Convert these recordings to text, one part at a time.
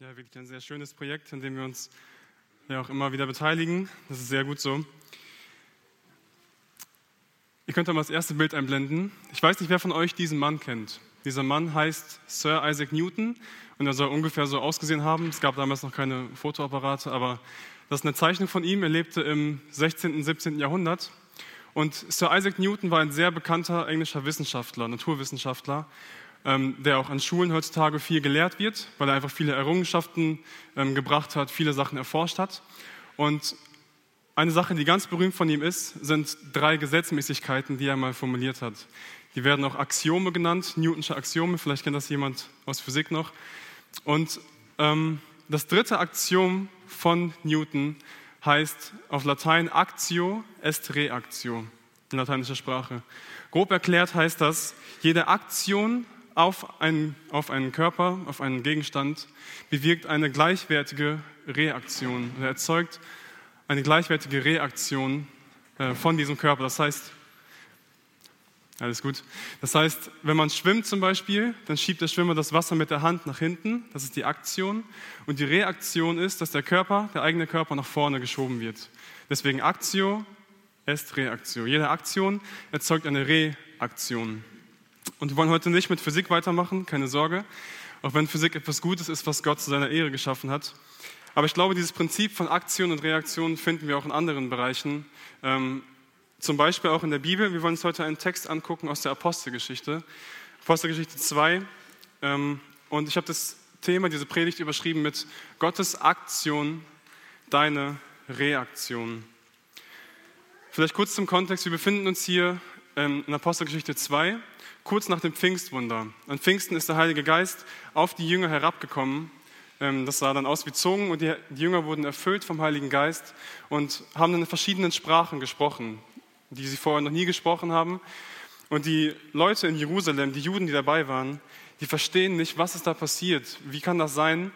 Ja, wirklich ein sehr schönes Projekt, an dem wir uns ja auch immer wieder beteiligen. Das ist sehr gut so. Ihr könnt mal das erste Bild einblenden. Ich weiß nicht, wer von euch diesen Mann kennt. Dieser Mann heißt Sir Isaac Newton und er soll ungefähr so ausgesehen haben. Es gab damals noch keine Fotoapparate, aber das ist eine Zeichnung von ihm. Er lebte im 16. und 17. Jahrhundert. Und Sir Isaac Newton war ein sehr bekannter englischer Wissenschaftler, Naturwissenschaftler, ähm, der auch an Schulen heutzutage viel gelehrt wird, weil er einfach viele Errungenschaften ähm, gebracht hat, viele Sachen erforscht hat. Und eine Sache, die ganz berühmt von ihm ist, sind drei Gesetzmäßigkeiten, die er mal formuliert hat. Die werden auch Axiome genannt, Newtonsche Axiome, vielleicht kennt das jemand aus Physik noch. Und ähm, das dritte Axiom von Newton heißt auf Latein Actio est Reactio in lateinischer Sprache. Grob erklärt heißt das, jede Aktion auf einen, auf einen Körper, auf einen Gegenstand bewirkt eine gleichwertige Reaktion. Er erzeugt eine gleichwertige Reaktion äh, von diesem Körper. Das heißt, alles gut. Das heißt, wenn man schwimmt zum Beispiel, dann schiebt der Schwimmer das Wasser mit der Hand nach hinten. Das ist die Aktion. Und die Reaktion ist, dass der Körper, der eigene Körper nach vorne geschoben wird. Deswegen Aktio est Reaktio. Jede Aktion erzeugt eine Reaktion. Und wir wollen heute nicht mit Physik weitermachen, keine Sorge. Auch wenn Physik etwas Gutes ist, was Gott zu seiner Ehre geschaffen hat. Aber ich glaube, dieses Prinzip von Aktion und Reaktion finden wir auch in anderen Bereichen. Ähm, zum Beispiel auch in der Bibel. Wir wollen uns heute einen Text angucken aus der Apostelgeschichte. Apostelgeschichte 2. Ähm, und ich habe das Thema, diese Predigt überschrieben mit Gottes Aktion, deine Reaktion. Vielleicht kurz zum Kontext. Wir befinden uns hier ähm, in Apostelgeschichte 2, kurz nach dem Pfingstwunder. An Pfingsten ist der Heilige Geist auf die Jünger herabgekommen ähm, das sah dann aus wie Zungen und die Jünger wurden erfüllt vom Heiligen Geist und haben in verschiedenen Sprachen gesprochen, die sie vorher noch nie gesprochen haben. Und die Leute in Jerusalem, die Juden, die dabei waren, die verstehen nicht, was ist da passiert. Wie kann das sein?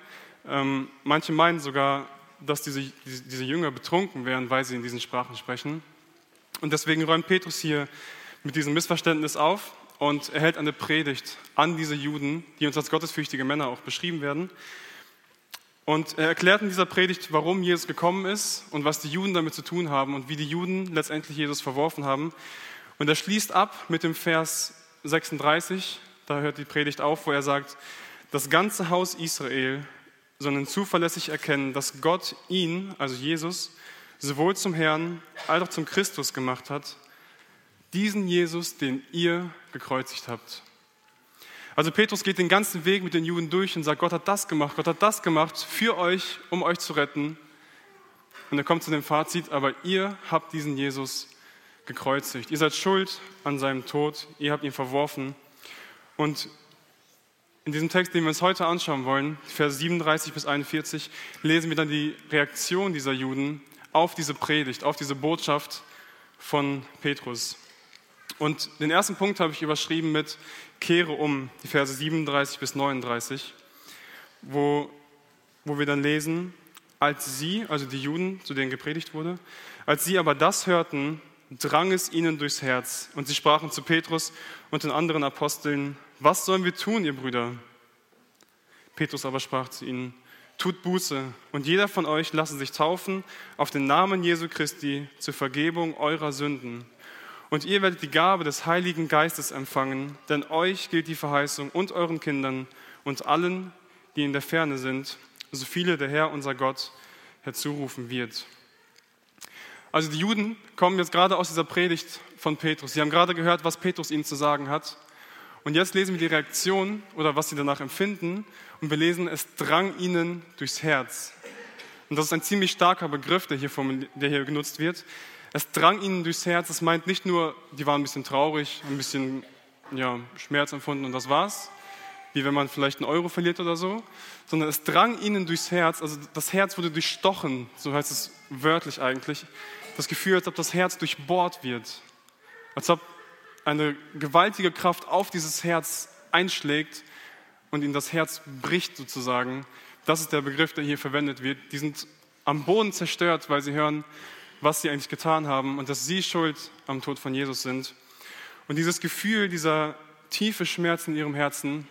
Ähm, manche meinen sogar, dass diese, diese Jünger betrunken wären, weil sie in diesen Sprachen sprechen. Und deswegen räumt Petrus hier mit diesem Missverständnis auf und er hält eine Predigt an diese Juden, die uns als gottesfürchtige Männer auch beschrieben werden. Und er erklärt in dieser Predigt, warum Jesus gekommen ist und was die Juden damit zu tun haben und wie die Juden letztendlich Jesus verworfen haben. Und er schließt ab mit dem Vers 36, da hört die Predigt auf, wo er sagt, das ganze Haus Israel soll zuverlässig erkennen, dass Gott ihn, also Jesus, sowohl zum Herrn als auch zum Christus gemacht hat, diesen Jesus, den ihr gekreuzigt habt. Also Petrus geht den ganzen Weg mit den Juden durch und sagt, Gott hat das gemacht, Gott hat das gemacht für euch, um euch zu retten. Und er kommt zu dem Fazit, aber ihr habt diesen Jesus gekreuzigt. Ihr seid schuld an seinem Tod, ihr habt ihn verworfen. Und in diesem Text, den wir uns heute anschauen wollen, Vers 37 bis 41, lesen wir dann die Reaktion dieser Juden auf diese Predigt, auf diese Botschaft von Petrus. Und den ersten Punkt habe ich überschrieben mit Kehre um, die Verse 37 bis 39, wo, wo wir dann lesen, als sie, also die Juden, zu denen gepredigt wurde, als sie aber das hörten, drang es ihnen durchs Herz. Und sie sprachen zu Petrus und den anderen Aposteln, was sollen wir tun, ihr Brüder? Petrus aber sprach zu ihnen, tut Buße und jeder von euch lasse sich taufen auf den Namen Jesu Christi zur Vergebung eurer Sünden und ihr werdet die Gabe des Heiligen Geistes empfangen, denn euch gilt die Verheißung und euren Kindern und allen, die in der Ferne sind, so viele der Herr, unser Gott, herzurufen wird. Also die Juden kommen jetzt gerade aus dieser Predigt von Petrus. Sie haben gerade gehört, was Petrus ihnen zu sagen hat. Und jetzt lesen wir die Reaktion oder was sie danach empfinden. Und wir lesen, es drang ihnen durchs Herz. Und das ist ein ziemlich starker Begriff, der hier, der hier genutzt wird. Es drang ihnen durchs Herz. Es meint nicht nur, die waren ein bisschen traurig, ein bisschen ja, Schmerz empfunden und das war's, wie wenn man vielleicht einen Euro verliert oder so, sondern es drang ihnen durchs Herz. Also das Herz wurde durchstochen, so heißt es wörtlich eigentlich. Das Gefühl, als ob das Herz durchbohrt wird, als ob eine gewaltige Kraft auf dieses Herz einschlägt und ihnen das Herz bricht sozusagen. Das ist der Begriff, der hier verwendet wird. Die sind am Boden zerstört, weil sie hören, was sie eigentlich getan haben und dass sie schuld am Tod von Jesus sind. Und dieses Gefühl, dieser tiefe Schmerz in ihrem Herzen,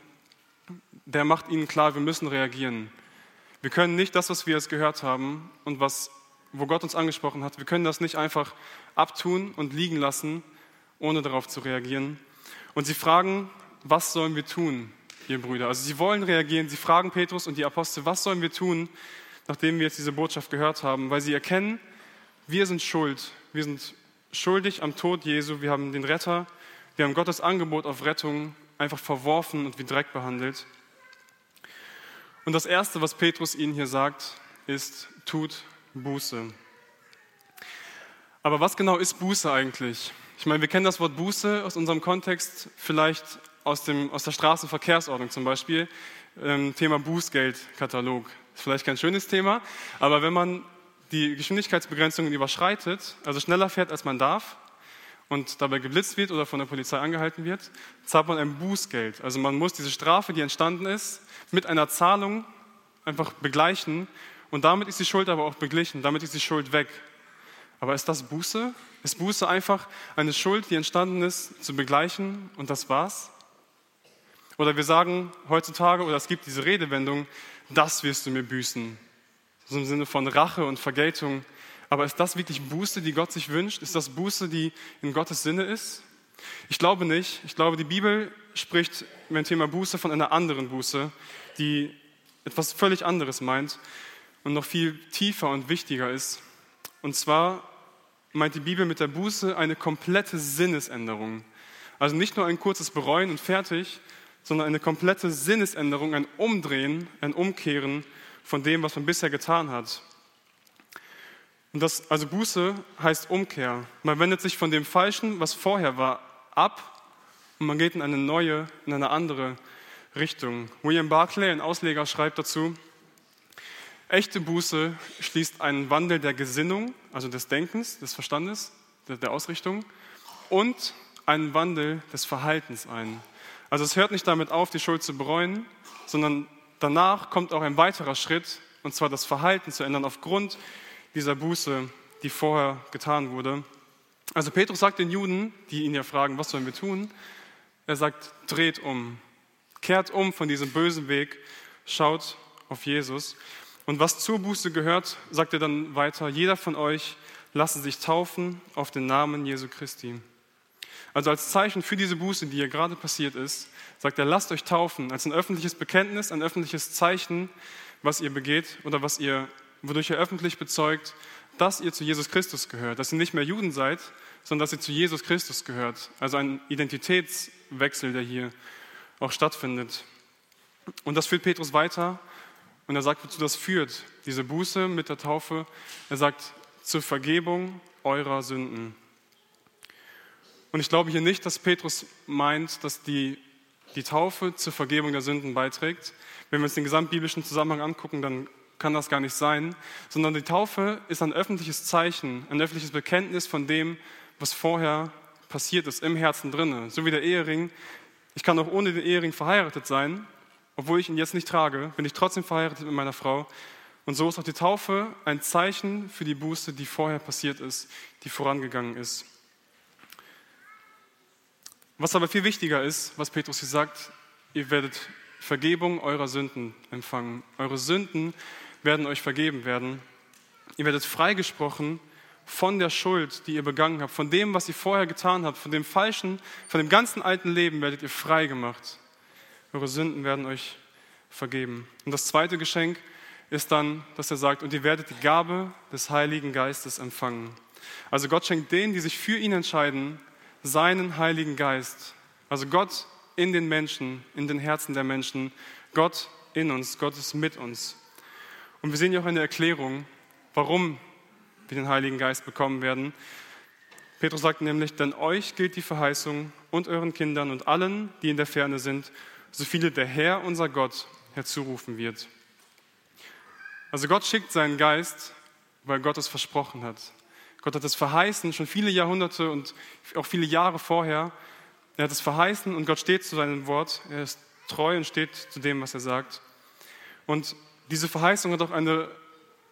der macht ihnen klar, wir müssen reagieren. Wir können nicht das, was wir jetzt gehört haben und was, wo Gott uns angesprochen hat, wir können das nicht einfach abtun und liegen lassen, ohne darauf zu reagieren. Und sie fragen, was sollen wir tun, ihr Brüder? Also sie wollen reagieren, sie fragen Petrus und die Apostel, was sollen wir tun, nachdem wir jetzt diese Botschaft gehört haben? Weil sie erkennen, wir sind schuld, wir sind schuldig am Tod Jesu, wir haben den Retter, wir haben Gottes Angebot auf Rettung einfach verworfen und wie Dreck behandelt. Und das Erste, was Petrus ihnen hier sagt, ist, tut Buße. Aber was genau ist Buße eigentlich? Ich meine, wir kennen das Wort Buße aus unserem Kontext, vielleicht aus, dem, aus der Straßenverkehrsordnung zum Beispiel, ähm, Thema Bußgeldkatalog. Ist vielleicht kein schönes Thema, aber wenn man die Geschwindigkeitsbegrenzungen überschreitet, also schneller fährt, als man darf, und dabei geblitzt wird oder von der Polizei angehalten wird, zahlt man ein Bußgeld. Also man muss diese Strafe, die entstanden ist, mit einer Zahlung einfach begleichen und damit ist die Schuld aber auch beglichen, damit ist die Schuld weg. Aber ist das Buße? Ist Buße einfach eine Schuld, die entstanden ist, zu begleichen und das war's? Oder wir sagen heutzutage, oder es gibt diese Redewendung, das wirst du mir büßen. So im Sinne von Rache und Vergeltung. Aber ist das wirklich Buße, die Gott sich wünscht? Ist das Buße, die in Gottes Sinne ist? Ich glaube nicht. Ich glaube, die Bibel spricht beim Thema Buße von einer anderen Buße, die etwas völlig anderes meint und noch viel tiefer und wichtiger ist. Und zwar meint die Bibel mit der Buße eine komplette Sinnesänderung. Also nicht nur ein kurzes Bereuen und fertig, sondern eine komplette Sinnesänderung, ein Umdrehen, ein Umkehren von dem, was man bisher getan hat. Und das, also Buße heißt Umkehr. Man wendet sich von dem Falschen, was vorher war, ab und man geht in eine neue, in eine andere Richtung. William Barclay, ein Ausleger, schreibt dazu, echte Buße schließt einen Wandel der Gesinnung, also des Denkens, des Verstandes, der Ausrichtung und einen Wandel des Verhaltens ein. Also es hört nicht damit auf, die Schuld zu bereuen, sondern danach kommt auch ein weiterer Schritt, und zwar das Verhalten zu ändern aufgrund dieser Buße, die vorher getan wurde. Also Petrus sagt den Juden, die ihn ja fragen, was sollen wir tun? Er sagt, dreht um, kehrt um von diesem bösen Weg, schaut auf Jesus. Und was zur Buße gehört, sagt er dann weiter, jeder von euch lasse sich taufen auf den Namen Jesu Christi. Also als Zeichen für diese Buße, die hier gerade passiert ist, sagt er, lasst euch taufen, als ein öffentliches Bekenntnis, ein öffentliches Zeichen, was ihr begeht oder was ihr wodurch er öffentlich bezeugt, dass ihr zu Jesus Christus gehört, dass ihr nicht mehr Juden seid, sondern dass ihr zu Jesus Christus gehört. Also ein Identitätswechsel, der hier auch stattfindet. Und das führt Petrus weiter und er sagt, wozu das führt, diese Buße mit der Taufe. Er sagt, zur Vergebung eurer Sünden. Und ich glaube hier nicht, dass Petrus meint, dass die, die Taufe zur Vergebung der Sünden beiträgt. Wenn wir uns den gesamtbiblischen Zusammenhang angucken, dann kann das gar nicht sein, sondern die Taufe ist ein öffentliches Zeichen, ein öffentliches Bekenntnis von dem, was vorher passiert ist, im Herzen drinne. So wie der Ehering. Ich kann auch ohne den Ehering verheiratet sein, obwohl ich ihn jetzt nicht trage, bin ich trotzdem verheiratet mit meiner Frau. Und so ist auch die Taufe ein Zeichen für die Buße, die vorher passiert ist, die vorangegangen ist. Was aber viel wichtiger ist, was Petrus hier sagt, ihr werdet Vergebung eurer Sünden empfangen. Eure Sünden werden euch vergeben werden. Ihr werdet freigesprochen von der Schuld, die ihr begangen habt, von dem, was ihr vorher getan habt, von dem Falschen, von dem ganzen alten Leben werdet ihr frei gemacht. Eure Sünden werden euch vergeben. Und das zweite Geschenk ist dann, dass er sagt, und ihr werdet die Gabe des Heiligen Geistes empfangen. Also Gott schenkt denen, die sich für ihn entscheiden, seinen Heiligen Geist. Also Gott in den Menschen, in den Herzen der Menschen. Gott in uns, Gott ist mit uns. Und wir sehen ja auch eine Erklärung, warum wir den Heiligen Geist bekommen werden. Petrus sagt nämlich, denn euch gilt die Verheißung und euren Kindern und allen, die in der Ferne sind, so viele der Herr, unser Gott, herzurufen wird. Also Gott schickt seinen Geist, weil Gott es versprochen hat. Gott hat es verheißen, schon viele Jahrhunderte und auch viele Jahre vorher. Er hat es verheißen und Gott steht zu seinem Wort. Er ist treu und steht zu dem, was er sagt. Und diese Verheißung hat auch eine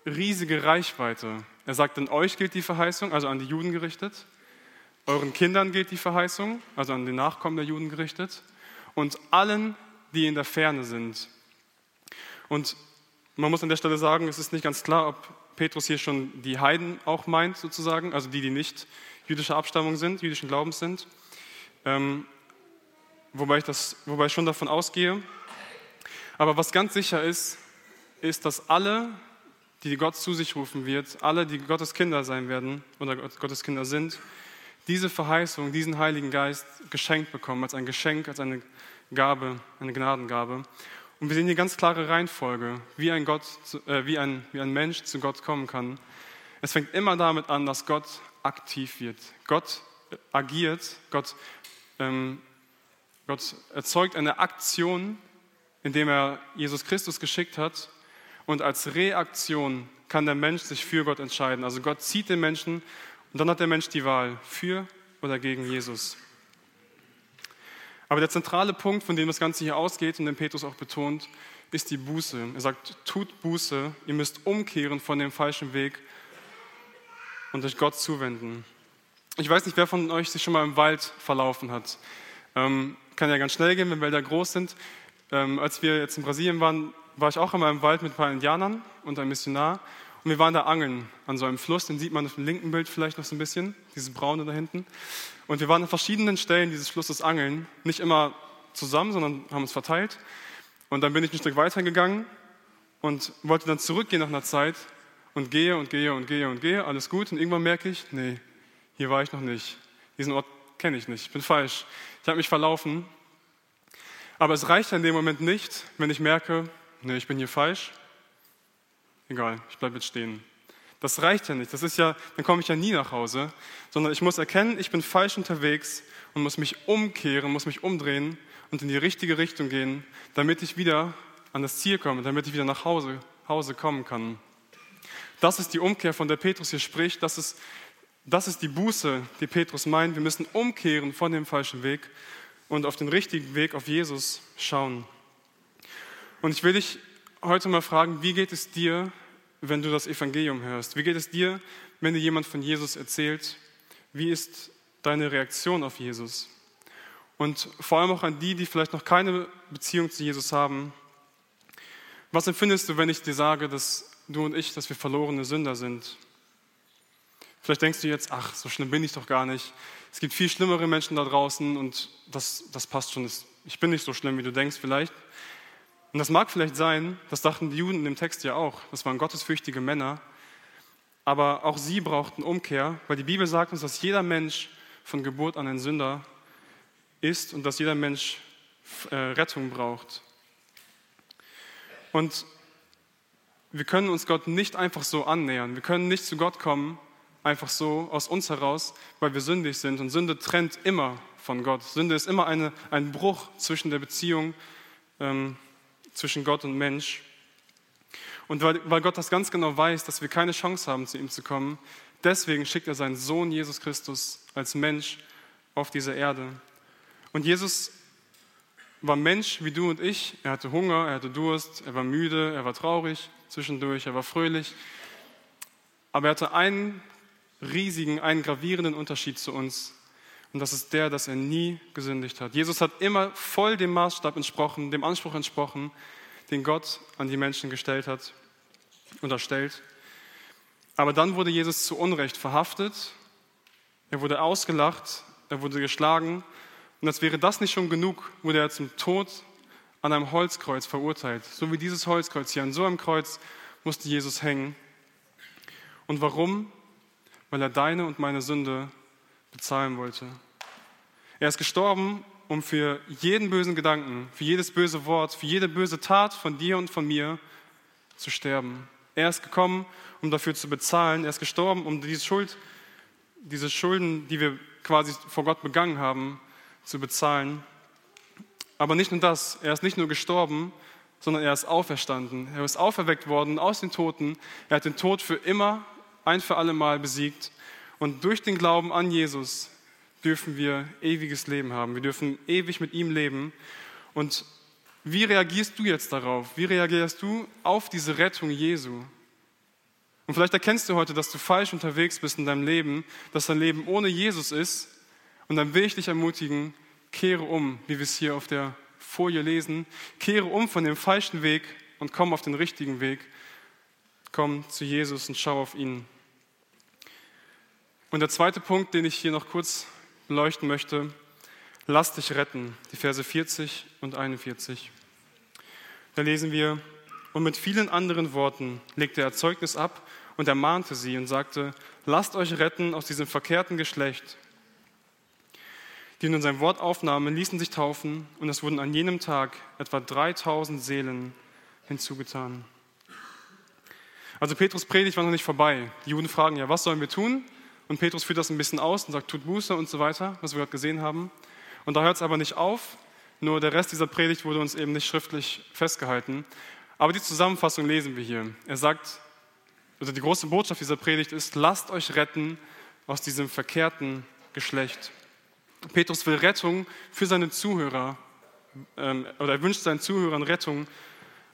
riesige Reichweite. Er sagt, an euch gilt die Verheißung, also an die Juden gerichtet. Euren Kindern gilt die Verheißung, also an den Nachkommen der Juden gerichtet. Und allen, die in der Ferne sind. Und man muss an der Stelle sagen, es ist nicht ganz klar, ob Petrus hier schon die Heiden auch meint, sozusagen, also die, die nicht jüdischer Abstammung sind, jüdischen Glaubens sind. Ähm, wobei, ich das, wobei ich schon davon ausgehe. Aber was ganz sicher ist, ist, dass alle, die Gott zu sich rufen wird, alle, die Gottes Kinder sein werden oder Gottes Kinder sind, diese Verheißung, diesen Heiligen Geist geschenkt bekommen, als ein Geschenk, als eine Gabe, eine Gnadengabe. Und wir sehen hier ganz klare Reihenfolge, wie ein, Gott, äh, wie, ein, wie ein Mensch zu Gott kommen kann. Es fängt immer damit an, dass Gott aktiv wird. Gott agiert, Gott, ähm, Gott erzeugt eine Aktion, indem er Jesus Christus geschickt hat. Und als Reaktion kann der Mensch sich für Gott entscheiden. Also Gott zieht den Menschen und dann hat der Mensch die Wahl, für oder gegen Jesus. Aber der zentrale Punkt, von dem das Ganze hier ausgeht und den Petrus auch betont, ist die Buße. Er sagt, tut Buße, ihr müsst umkehren von dem falschen Weg und euch Gott zuwenden. Ich weiß nicht, wer von euch sich schon mal im Wald verlaufen hat. Ähm, kann ja ganz schnell gehen, wenn Wälder groß sind. Ähm, als wir jetzt in Brasilien waren, war ich auch einmal im Wald mit ein paar Indianern und einem Missionar. Und wir waren da angeln an so einem Fluss, den sieht man auf dem linken Bild vielleicht noch so ein bisschen, dieses braune da hinten. Und wir waren an verschiedenen Stellen dieses Flusses angeln, nicht immer zusammen, sondern haben uns verteilt. Und dann bin ich ein Stück weiter gegangen und wollte dann zurückgehen nach einer Zeit und gehe und gehe und gehe und gehe, alles gut. Und irgendwann merke ich, nee, hier war ich noch nicht. Diesen Ort kenne ich nicht, ich bin falsch. Ich habe mich verlaufen. Aber es reicht in dem Moment nicht, wenn ich merke, nee, ich bin hier falsch, egal, ich bleibe jetzt stehen. Das reicht ja nicht. Das ist ja, dann komme ich ja nie nach Hause, sondern ich muss erkennen, ich bin falsch unterwegs und muss mich umkehren, muss mich umdrehen und in die richtige Richtung gehen, damit ich wieder an das Ziel komme, damit ich wieder nach Hause, Hause kommen kann. Das ist die Umkehr, von der Petrus hier spricht. Das ist, das ist die Buße, die Petrus meint. Wir müssen umkehren von dem falschen Weg und auf den richtigen Weg, auf Jesus schauen. Und ich will dich heute mal fragen, wie geht es dir, wenn du das Evangelium hörst? Wie geht es dir, wenn dir jemand von Jesus erzählt? Wie ist deine Reaktion auf Jesus? Und vor allem auch an die, die vielleicht noch keine Beziehung zu Jesus haben. Was empfindest du, wenn ich dir sage, dass du und ich, dass wir verlorene Sünder sind? Vielleicht denkst du jetzt, ach, so schlimm bin ich doch gar nicht. Es gibt viel schlimmere Menschen da draußen und das, das passt schon. Ich bin nicht so schlimm, wie du denkst vielleicht. Und das mag vielleicht sein, das dachten die Juden in dem Text ja auch, das waren gottesfürchtige Männer, aber auch sie brauchten Umkehr, weil die Bibel sagt uns, dass jeder Mensch von Geburt an ein Sünder ist und dass jeder Mensch äh, Rettung braucht. Und wir können uns Gott nicht einfach so annähern. Wir können nicht zu Gott kommen, einfach so aus uns heraus, weil wir sündig sind. Und Sünde trennt immer von Gott. Sünde ist immer eine, ein Bruch zwischen der Beziehung ähm, zwischen Gott und Mensch. Und weil, weil Gott das ganz genau weiß, dass wir keine Chance haben, zu ihm zu kommen, deswegen schickt er seinen Sohn Jesus Christus als Mensch auf diese Erde. Und Jesus war Mensch wie du und ich. Er hatte Hunger, er hatte Durst, er war müde, er war traurig zwischendurch, er war fröhlich. Aber er hatte einen riesigen, einen gravierenden Unterschied zu uns. Und das ist der, dass er nie gesündigt hat. Jesus hat immer voll dem Maßstab entsprochen, dem Anspruch entsprochen, den Gott an die Menschen gestellt hat, unterstellt. Aber dann wurde Jesus zu Unrecht verhaftet, er wurde ausgelacht, er wurde geschlagen. Und als wäre das nicht schon genug, wurde er zum Tod an einem Holzkreuz verurteilt. So wie dieses Holzkreuz hier. An so einem Kreuz musste Jesus hängen. Und warum? Weil er deine und meine Sünde bezahlen wollte. Er ist gestorben, um für jeden bösen Gedanken, für jedes böse Wort, für jede böse Tat von dir und von mir zu sterben. Er ist gekommen, um dafür zu bezahlen. Er ist gestorben, um diese Schuld, diese Schulden, die wir quasi vor Gott begangen haben, zu bezahlen. Aber nicht nur das, er ist nicht nur gestorben, sondern er ist auferstanden. Er ist auferweckt worden aus den Toten. Er hat den Tod für immer, ein für alle Mal besiegt. Und durch den Glauben an Jesus dürfen wir ewiges Leben haben. Wir dürfen ewig mit ihm leben. Und wie reagierst du jetzt darauf? Wie reagierst du auf diese Rettung Jesu? Und vielleicht erkennst du heute, dass du falsch unterwegs bist in deinem Leben, dass dein Leben ohne Jesus ist. Und dann will ich dich ermutigen, kehre um, wie wir es hier auf der Folie lesen, kehre um von dem falschen Weg und komm auf den richtigen Weg. Komm zu Jesus und schau auf ihn. Und der zweite Punkt, den ich hier noch kurz beleuchten möchte, lass dich retten, die Verse 40 und 41. Da lesen wir, und mit vielen anderen Worten legte er Zeugnis ab und ermahnte sie und sagte, lasst euch retten aus diesem verkehrten Geschlecht. Die nun sein Wort aufnahmen, ließen sich taufen und es wurden an jenem Tag etwa 3000 Seelen hinzugetan. Also Petrus Predigt war noch nicht vorbei. Die Juden fragen ja, was sollen wir tun? Und Petrus führt das ein bisschen aus und sagt, tut Buße und so weiter, was wir gerade gesehen haben. Und da hört es aber nicht auf, nur der Rest dieser Predigt wurde uns eben nicht schriftlich festgehalten. Aber die Zusammenfassung lesen wir hier. Er sagt, also die große Botschaft dieser Predigt ist, lasst euch retten aus diesem verkehrten Geschlecht. Petrus will Rettung für seine Zuhörer, ähm, oder er wünscht seinen Zuhörern Rettung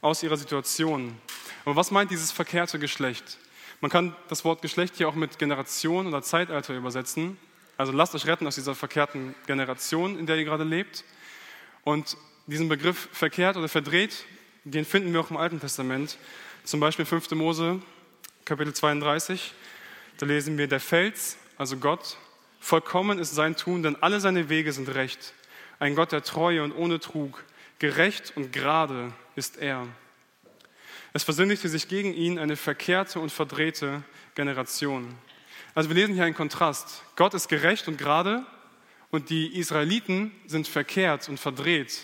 aus ihrer Situation. Aber was meint dieses verkehrte Geschlecht? Man kann das Wort Geschlecht hier auch mit Generation oder Zeitalter übersetzen. Also lasst euch retten aus dieser verkehrten Generation, in der ihr gerade lebt. Und diesen Begriff verkehrt oder verdreht, den finden wir auch im Alten Testament. Zum Beispiel 5. Mose, Kapitel 32. Da lesen wir, der Fels, also Gott, vollkommen ist sein Tun, denn alle seine Wege sind recht. Ein Gott der Treue und ohne Trug, gerecht und gerade ist er. Es versündigte sich gegen ihn eine verkehrte und verdrehte Generation. Also wir lesen hier einen Kontrast. Gott ist gerecht und gerade und die Israeliten sind verkehrt und verdreht.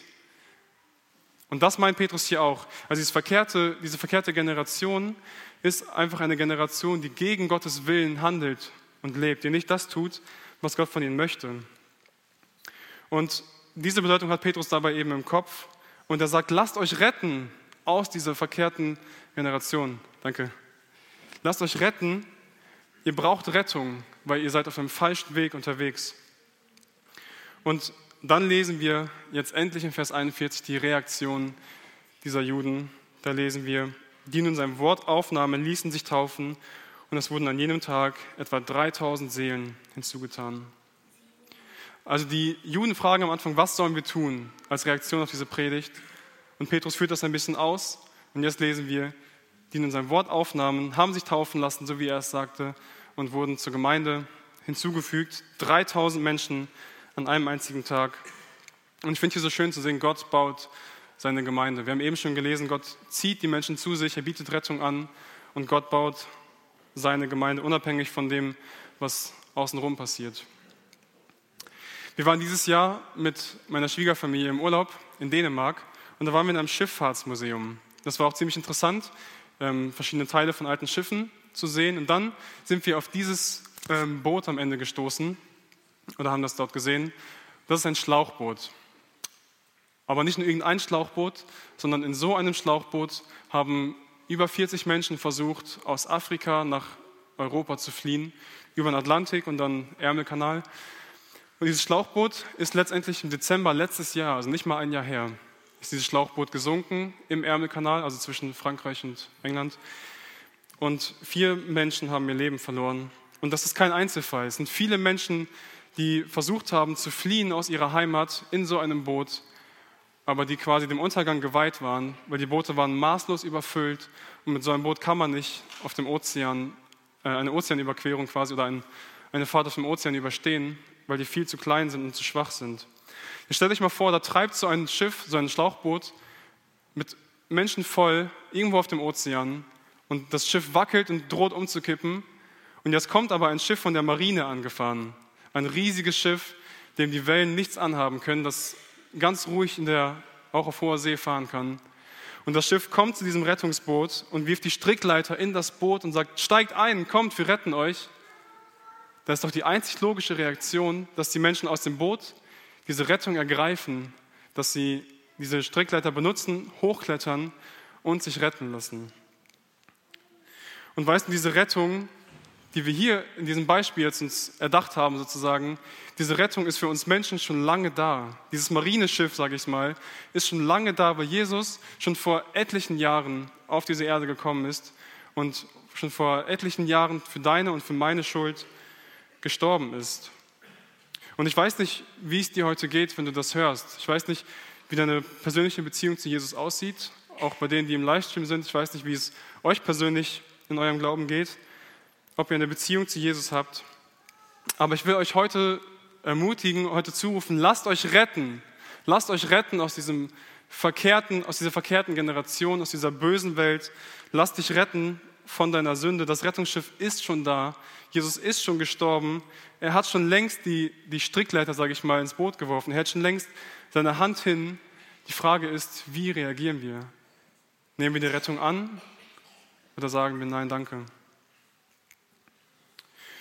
Und das meint Petrus hier auch. Also diese verkehrte, diese verkehrte Generation ist einfach eine Generation, die gegen Gottes Willen handelt und lebt, die nicht das tut, was Gott von ihnen möchte. Und diese Bedeutung hat Petrus dabei eben im Kopf. Und er sagt, lasst euch retten aus dieser verkehrten Generation. Danke. Lasst euch retten. Ihr braucht Rettung, weil ihr seid auf einem falschen Weg unterwegs. Und dann lesen wir jetzt endlich in Vers 41 die Reaktion dieser Juden. Da lesen wir, die nun sein Wort aufnahmen, ließen sich taufen und es wurden an jenem Tag etwa 3000 Seelen hinzugetan. Also die Juden fragen am Anfang, was sollen wir tun als Reaktion auf diese Predigt? Und Petrus führt das ein bisschen aus. Und jetzt lesen wir, die in sein Wort aufnahmen, haben sich taufen lassen, so wie er es sagte, und wurden zur Gemeinde hinzugefügt. 3000 Menschen an einem einzigen Tag. Und ich finde hier so schön zu sehen, Gott baut seine Gemeinde. Wir haben eben schon gelesen, Gott zieht die Menschen zu sich, er bietet Rettung an und Gott baut seine Gemeinde unabhängig von dem, was außenrum passiert. Wir waren dieses Jahr mit meiner Schwiegerfamilie im Urlaub in Dänemark und da waren wir in einem Schifffahrtsmuseum. Das war auch ziemlich interessant, ähm, verschiedene Teile von alten Schiffen zu sehen. Und dann sind wir auf dieses ähm, Boot am Ende gestoßen oder haben das dort gesehen. Das ist ein Schlauchboot. Aber nicht nur irgendein Schlauchboot, sondern in so einem Schlauchboot haben über 40 Menschen versucht, aus Afrika nach Europa zu fliehen, über den Atlantik und dann Ärmelkanal. Und dieses Schlauchboot ist letztendlich im Dezember letztes Jahr, also nicht mal ein Jahr her, ist dieses Schlauchboot gesunken im Ärmelkanal, also zwischen Frankreich und England. Und vier Menschen haben ihr Leben verloren. Und das ist kein Einzelfall. Es sind viele Menschen, die versucht haben zu fliehen aus ihrer Heimat in so einem Boot, aber die quasi dem Untergang geweiht waren, weil die Boote waren maßlos überfüllt und mit so einem Boot kann man nicht auf dem Ozean, äh, eine Ozeanüberquerung quasi oder ein, eine Fahrt auf dem Ozean überstehen, weil die viel zu klein sind und zu schwach sind. Jetzt stellt euch mal vor, da treibt so ein Schiff, so ein Schlauchboot mit Menschen voll irgendwo auf dem Ozean und das Schiff wackelt und droht umzukippen. Und jetzt kommt aber ein Schiff von der Marine angefahren. Ein riesiges Schiff, dem die Wellen nichts anhaben können, das ganz ruhig in der, auch auf hoher See fahren kann. Und das Schiff kommt zu diesem Rettungsboot und wirft die Strickleiter in das Boot und sagt, steigt ein, kommt, wir retten euch. Das ist doch die einzig logische Reaktion, dass die Menschen aus dem Boot diese Rettung ergreifen, dass sie diese Strickleiter benutzen, hochklettern und sich retten lassen. Und weißt du, diese Rettung, die wir hier in diesem Beispiel jetzt uns erdacht haben, sozusagen, diese Rettung ist für uns Menschen schon lange da. Dieses Marineschiff, sage ich mal, ist schon lange da, weil Jesus schon vor etlichen Jahren auf diese Erde gekommen ist und schon vor etlichen Jahren für deine und für meine Schuld gestorben ist. Und ich weiß nicht, wie es dir heute geht, wenn du das hörst. Ich weiß nicht, wie deine persönliche Beziehung zu Jesus aussieht, auch bei denen, die im Livestream sind. Ich weiß nicht, wie es euch persönlich in eurem Glauben geht, ob ihr eine Beziehung zu Jesus habt. Aber ich will euch heute ermutigen, heute zurufen, lasst euch retten. Lasst euch retten aus diesem verkehrten, aus dieser verkehrten Generation, aus dieser bösen Welt. Lass dich retten von deiner Sünde. Das Rettungsschiff ist schon da. Jesus ist schon gestorben. Er hat schon längst die, die Strickleiter, sage ich mal, ins Boot geworfen. Er hat schon längst seine Hand hin. Die Frage ist, wie reagieren wir? Nehmen wir die Rettung an oder sagen wir Nein, danke?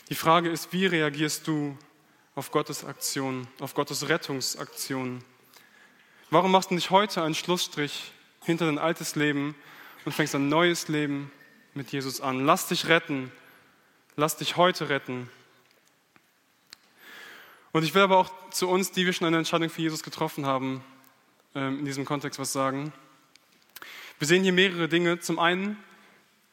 Die Frage ist, wie reagierst du auf Gottes Aktion, auf Gottes Rettungsaktion? Warum machst du nicht heute einen Schlussstrich hinter dein altes Leben und fängst ein neues Leben mit Jesus an? Lass dich retten. Lass dich heute retten. Und ich will aber auch zu uns, die wir schon eine Entscheidung für Jesus getroffen haben, ähm, in diesem Kontext was sagen. Wir sehen hier mehrere Dinge. Zum einen,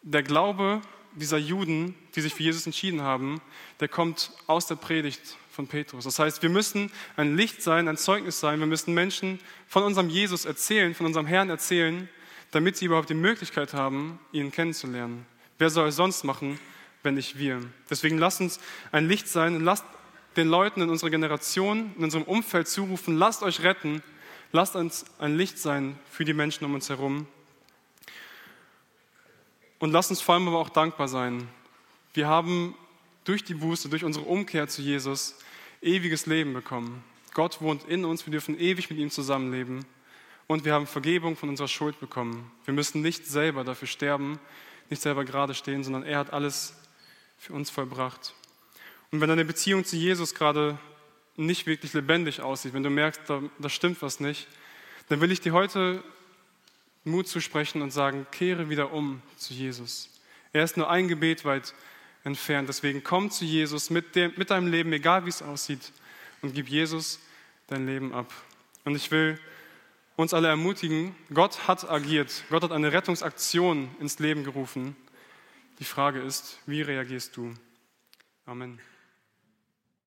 der Glaube dieser Juden, die sich für Jesus entschieden haben, der kommt aus der Predigt von Petrus. Das heißt, wir müssen ein Licht sein, ein Zeugnis sein. Wir müssen Menschen von unserem Jesus erzählen, von unserem Herrn erzählen, damit sie überhaupt die Möglichkeit haben, ihn kennenzulernen. Wer soll es sonst machen, wenn nicht wir? Deswegen lasst uns ein Licht sein und lasst den Leuten in unserer Generation, in unserem Umfeld zurufen, lasst euch retten, lasst uns ein Licht sein für die Menschen um uns herum. Und lasst uns vor allem aber auch dankbar sein. Wir haben durch die Buße, durch unsere Umkehr zu Jesus ewiges Leben bekommen. Gott wohnt in uns, wir dürfen ewig mit ihm zusammenleben und wir haben Vergebung von unserer Schuld bekommen. Wir müssen nicht selber dafür sterben, nicht selber gerade stehen, sondern er hat alles für uns vollbracht. Und wenn deine Beziehung zu Jesus gerade nicht wirklich lebendig aussieht, wenn du merkst, da, da stimmt was nicht, dann will ich dir heute Mut zusprechen und sagen, kehre wieder um zu Jesus. Er ist nur ein Gebet weit entfernt. Deswegen komm zu Jesus mit, dem, mit deinem Leben, egal wie es aussieht, und gib Jesus dein Leben ab. Und ich will uns alle ermutigen, Gott hat agiert. Gott hat eine Rettungsaktion ins Leben gerufen. Die Frage ist, wie reagierst du? Amen.